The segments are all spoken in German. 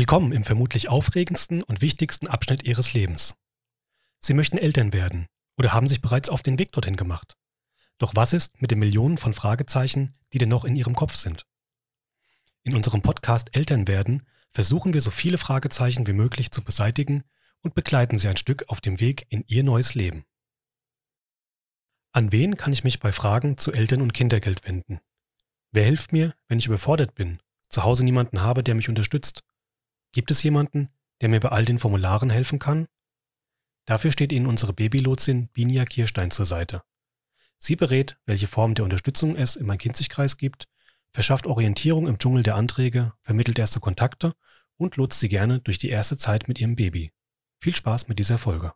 Willkommen im vermutlich aufregendsten und wichtigsten Abschnitt Ihres Lebens. Sie möchten Eltern werden oder haben sich bereits auf den Weg dorthin gemacht. Doch was ist mit den Millionen von Fragezeichen, die denn noch in Ihrem Kopf sind? In unserem Podcast Eltern werden versuchen wir so viele Fragezeichen wie möglich zu beseitigen und begleiten Sie ein Stück auf dem Weg in Ihr neues Leben. An wen kann ich mich bei Fragen zu Eltern- und Kindergeld wenden? Wer hilft mir, wenn ich überfordert bin, zu Hause niemanden habe, der mich unterstützt? Gibt es jemanden, der mir bei all den Formularen helfen kann? Dafür steht Ihnen unsere Babylotsin Binia Kirstein zur Seite. Sie berät, welche Form der Unterstützung es im Main-Kinzig-Kreis gibt, verschafft Orientierung im Dschungel der Anträge, vermittelt erste Kontakte und lotst Sie gerne durch die erste Zeit mit Ihrem Baby. Viel Spaß mit dieser Folge.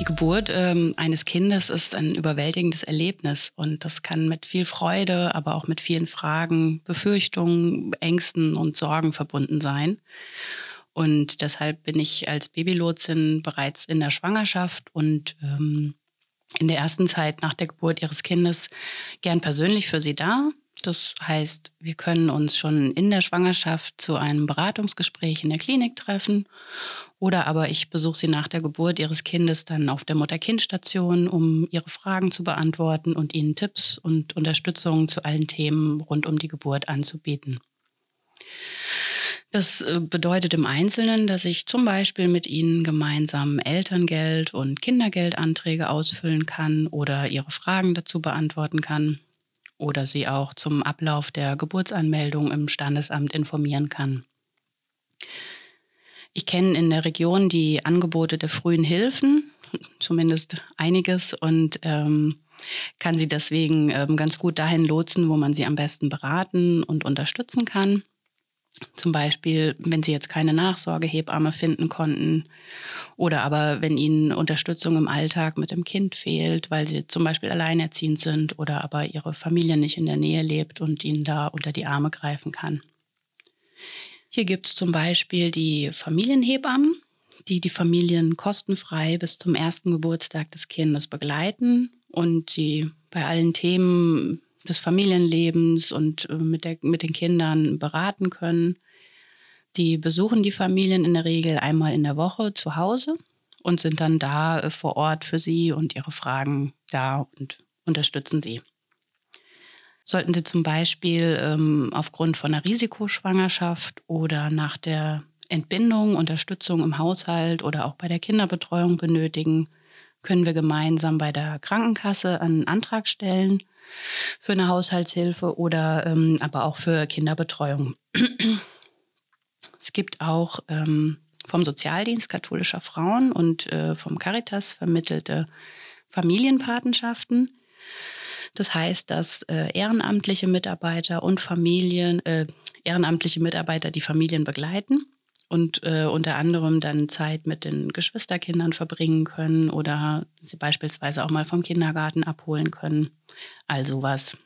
Die Geburt ähm, eines Kindes ist ein überwältigendes Erlebnis und das kann mit viel Freude, aber auch mit vielen Fragen, Befürchtungen, Ängsten und Sorgen verbunden sein. Und deshalb bin ich als Babylotsin bereits in der Schwangerschaft und ähm, in der ersten Zeit nach der Geburt ihres Kindes gern persönlich für sie da, das heißt, wir können uns schon in der Schwangerschaft zu einem Beratungsgespräch in der Klinik treffen oder aber ich besuche sie nach der Geburt ihres Kindes dann auf der Mutter-Kind-Station, um ihre Fragen zu beantworten und ihnen Tipps und Unterstützung zu allen Themen rund um die Geburt anzubieten. Das äh, bedeutet im Einzelnen, dass ich zum Beispiel mit Ihnen gemeinsam Elterngeld und Kindergeldanträge ausfüllen kann oder Ihre Fragen dazu beantworten kann oder sie auch zum Ablauf der Geburtsanmeldung im Standesamt informieren kann. Ich kenne in der Region die Angebote der frühen Hilfen, zumindest einiges, und ähm, kann sie deswegen ähm, ganz gut dahin lotsen, wo man sie am besten beraten und unterstützen kann. Zum Beispiel, wenn Sie jetzt keine Nachsorgehebamme finden konnten oder aber wenn Ihnen Unterstützung im Alltag mit dem Kind fehlt, weil Sie zum Beispiel alleinerziehend sind oder aber Ihre Familie nicht in der Nähe lebt und Ihnen da unter die Arme greifen kann. Hier gibt es zum Beispiel die Familienhebammen, die die Familien kostenfrei bis zum ersten Geburtstag des Kindes begleiten und die bei allen Themen des Familienlebens und äh, mit, der, mit den Kindern beraten können. Die besuchen die Familien in der Regel einmal in der Woche zu Hause und sind dann da äh, vor Ort für sie und ihre Fragen da und unterstützen sie. Sollten Sie zum Beispiel ähm, aufgrund von einer Risikoschwangerschaft oder nach der Entbindung Unterstützung im Haushalt oder auch bei der Kinderbetreuung benötigen, können wir gemeinsam bei der Krankenkasse einen Antrag stellen für eine Haushaltshilfe oder ähm, aber auch für Kinderbetreuung. es gibt auch ähm, vom Sozialdienst katholischer Frauen und äh, vom Caritas vermittelte Familienpatenschaften. Das heißt, dass äh, ehrenamtliche Mitarbeiter und Familien, äh, ehrenamtliche Mitarbeiter die Familien begleiten und äh, unter anderem dann Zeit mit den Geschwisterkindern verbringen können oder sie beispielsweise auch mal vom Kindergarten abholen können. Also was.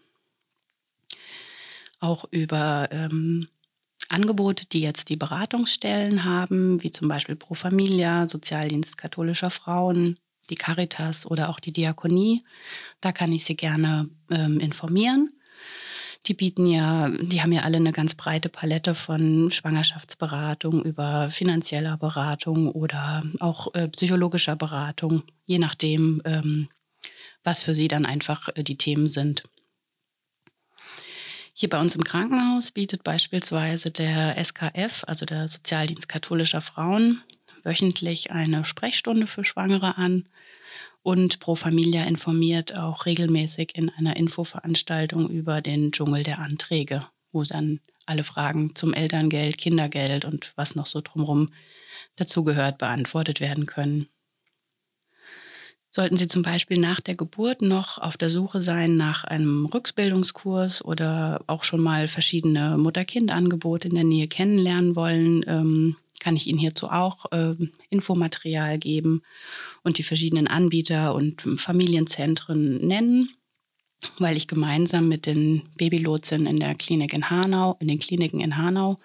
Auch über ähm, Angebote, die jetzt die Beratungsstellen haben, wie zum Beispiel Pro Familia, Sozialdienst katholischer Frauen, die Caritas oder auch die Diakonie. Da kann ich Sie gerne ähm, informieren. Die bieten ja, die haben ja alle eine ganz breite Palette von Schwangerschaftsberatung über finanzieller Beratung oder auch äh, psychologischer Beratung, je nachdem, ähm, was für sie dann einfach äh, die Themen sind. Hier bei uns im Krankenhaus bietet beispielsweise der SKF, also der Sozialdienst katholischer Frauen, wöchentlich eine Sprechstunde für Schwangere an und Pro Familia informiert auch regelmäßig in einer Infoveranstaltung über den Dschungel der Anträge, wo dann alle Fragen zum Elterngeld, Kindergeld und was noch so drumherum dazugehört beantwortet werden können. Sollten Sie zum Beispiel nach der Geburt noch auf der Suche sein nach einem Rückbildungskurs oder auch schon mal verschiedene Mutter-Kind-Angebote in der Nähe kennenlernen wollen, ähm, kann ich Ihnen hierzu auch äh, Infomaterial geben und die verschiedenen Anbieter und Familienzentren nennen, weil ich gemeinsam mit den Babylotsen in der Klinik in Hanau, in den Kliniken in Hanau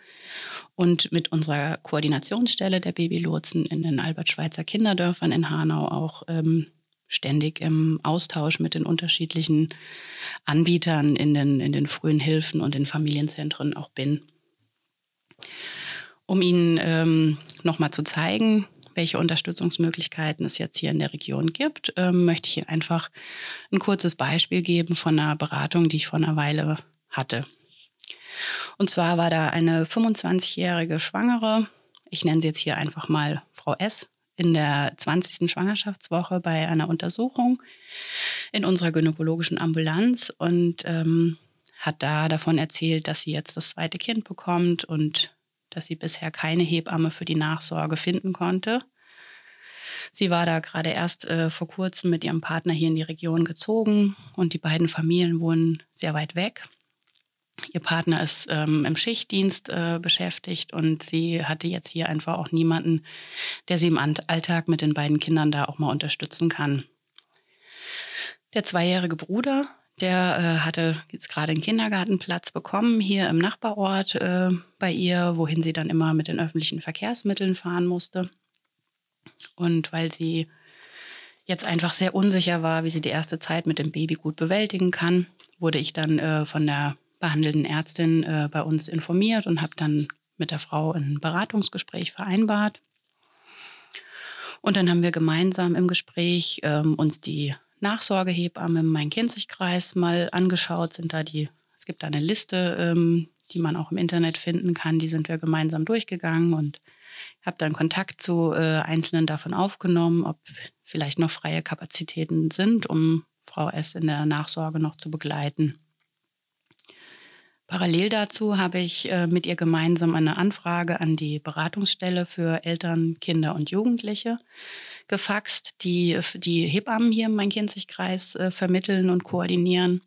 und mit unserer Koordinationsstelle der Babylotsen in den Albert-Schweitzer Kinderdörfern in Hanau auch ähm, ständig im Austausch mit den unterschiedlichen Anbietern in den, in den frühen Hilfen und den Familienzentren auch bin Um Ihnen ähm, nochmal zu zeigen, welche Unterstützungsmöglichkeiten es jetzt hier in der Region gibt, ähm, möchte ich Ihnen einfach ein kurzes Beispiel geben von einer Beratung, die ich vor einer Weile hatte. Und zwar war da eine 25-jährige Schwangere, ich nenne sie jetzt hier einfach mal Frau S, in der 20. Schwangerschaftswoche bei einer Untersuchung in unserer gynäkologischen Ambulanz und ähm, hat da davon erzählt, dass sie jetzt das zweite Kind bekommt und dass sie bisher keine Hebamme für die Nachsorge finden konnte. Sie war da gerade erst äh, vor kurzem mit ihrem Partner hier in die Region gezogen und die beiden Familien wohnen sehr weit weg. Ihr Partner ist ähm, im Schichtdienst äh, beschäftigt und sie hatte jetzt hier einfach auch niemanden, der sie im Alltag mit den beiden Kindern da auch mal unterstützen kann. Der zweijährige Bruder, der äh, hatte jetzt gerade einen Kindergartenplatz bekommen hier im Nachbarort äh, bei ihr, wohin sie dann immer mit den öffentlichen Verkehrsmitteln fahren musste. Und weil sie jetzt einfach sehr unsicher war, wie sie die erste Zeit mit dem Baby gut bewältigen kann, wurde ich dann äh, von der behandelnden Ärztin äh, bei uns informiert und habe dann mit der Frau ein Beratungsgespräch vereinbart. Und dann haben wir gemeinsam im Gespräch ähm, uns die Nachsorgehebamme im Main-Kinzig-Kreis mal angeschaut. Sind da die, es gibt da eine Liste, ähm, die man auch im Internet finden kann. Die sind wir gemeinsam durchgegangen und habe dann Kontakt zu äh, Einzelnen davon aufgenommen, ob vielleicht noch freie Kapazitäten sind, um Frau S. in der Nachsorge noch zu begleiten. Parallel dazu habe ich äh, mit ihr gemeinsam eine Anfrage an die Beratungsstelle für Eltern, Kinder und Jugendliche gefaxt, die die Hebammen hier im Main-Kinzig-Kreis äh, vermitteln und koordinieren.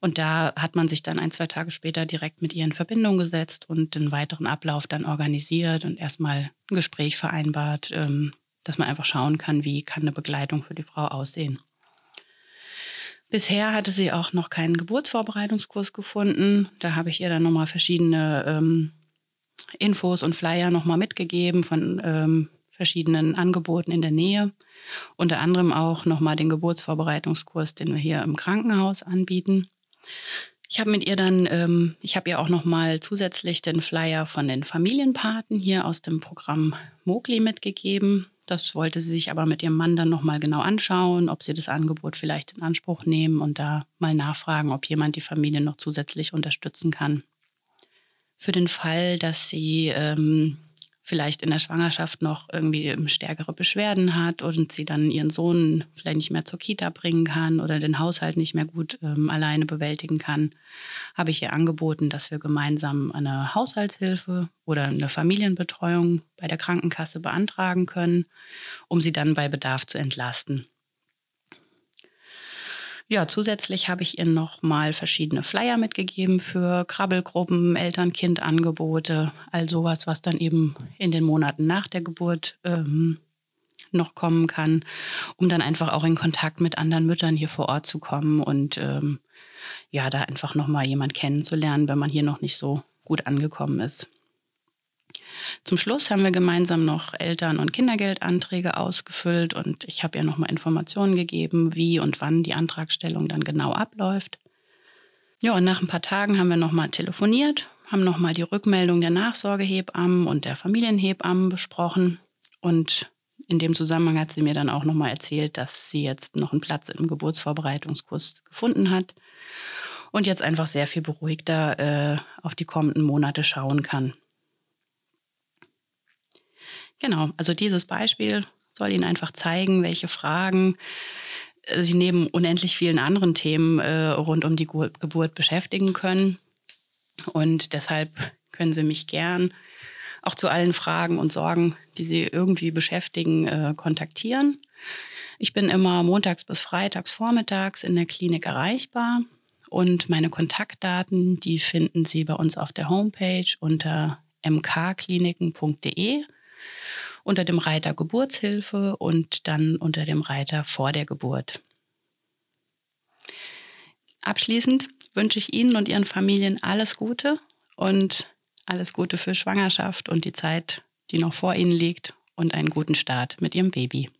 Und da hat man sich dann ein, zwei Tage später direkt mit ihr in Verbindung gesetzt und den weiteren Ablauf dann organisiert und erstmal ein Gespräch vereinbart, ähm, dass man einfach schauen kann, wie kann eine Begleitung für die Frau aussehen. Bisher hatte sie auch noch keinen Geburtsvorbereitungskurs gefunden. Da habe ich ihr dann nochmal verschiedene ähm, Infos und Flyer nochmal mitgegeben von ähm, verschiedenen Angeboten in der Nähe. Unter anderem auch nochmal den Geburtsvorbereitungskurs, den wir hier im Krankenhaus anbieten. Ich habe mit ihr dann, ähm, ich habe ihr auch nochmal zusätzlich den Flyer von den Familienpaten hier aus dem Programm Mogli mitgegeben. Das wollte sie sich aber mit ihrem Mann dann nochmal genau anschauen, ob sie das Angebot vielleicht in Anspruch nehmen und da mal nachfragen, ob jemand die Familie noch zusätzlich unterstützen kann. Für den Fall, dass sie ähm, vielleicht in der Schwangerschaft noch irgendwie stärkere Beschwerden hat und sie dann ihren Sohn vielleicht nicht mehr zur Kita bringen kann oder den Haushalt nicht mehr gut ähm, alleine bewältigen kann, habe ich ihr angeboten, dass wir gemeinsam eine Haushaltshilfe oder eine Familienbetreuung bei der Krankenkasse beantragen können, um sie dann bei Bedarf zu entlasten. Ja, zusätzlich habe ich ihr noch mal verschiedene Flyer mitgegeben für Krabbelgruppen, Eltern-Kind-Angebote, all sowas, was dann eben in den Monaten nach der Geburt ähm, noch kommen kann, um dann einfach auch in Kontakt mit anderen Müttern hier vor Ort zu kommen und ähm, ja, da einfach noch mal jemand kennenzulernen, wenn man hier noch nicht so gut angekommen ist. Zum Schluss haben wir gemeinsam noch Eltern- und Kindergeldanträge ausgefüllt und ich habe ihr nochmal Informationen gegeben, wie und wann die Antragstellung dann genau abläuft. Ja, und nach ein paar Tagen haben wir nochmal telefoniert, haben nochmal die Rückmeldung der Nachsorgehebammen und der Familienhebammen besprochen und in dem Zusammenhang hat sie mir dann auch nochmal erzählt, dass sie jetzt noch einen Platz im Geburtsvorbereitungskurs gefunden hat und jetzt einfach sehr viel beruhigter äh, auf die kommenden Monate schauen kann. Genau, also dieses Beispiel soll Ihnen einfach zeigen, welche Fragen äh, Sie neben unendlich vielen anderen Themen äh, rund um die Geburt beschäftigen können. Und deshalb können Sie mich gern auch zu allen Fragen und Sorgen, die Sie irgendwie beschäftigen, äh, kontaktieren. Ich bin immer montags bis freitags vormittags in der Klinik erreichbar und meine Kontaktdaten, die finden Sie bei uns auf der Homepage unter mkkliniken.de unter dem Reiter Geburtshilfe und dann unter dem Reiter vor der Geburt. Abschließend wünsche ich Ihnen und Ihren Familien alles Gute und alles Gute für Schwangerschaft und die Zeit, die noch vor Ihnen liegt und einen guten Start mit Ihrem Baby.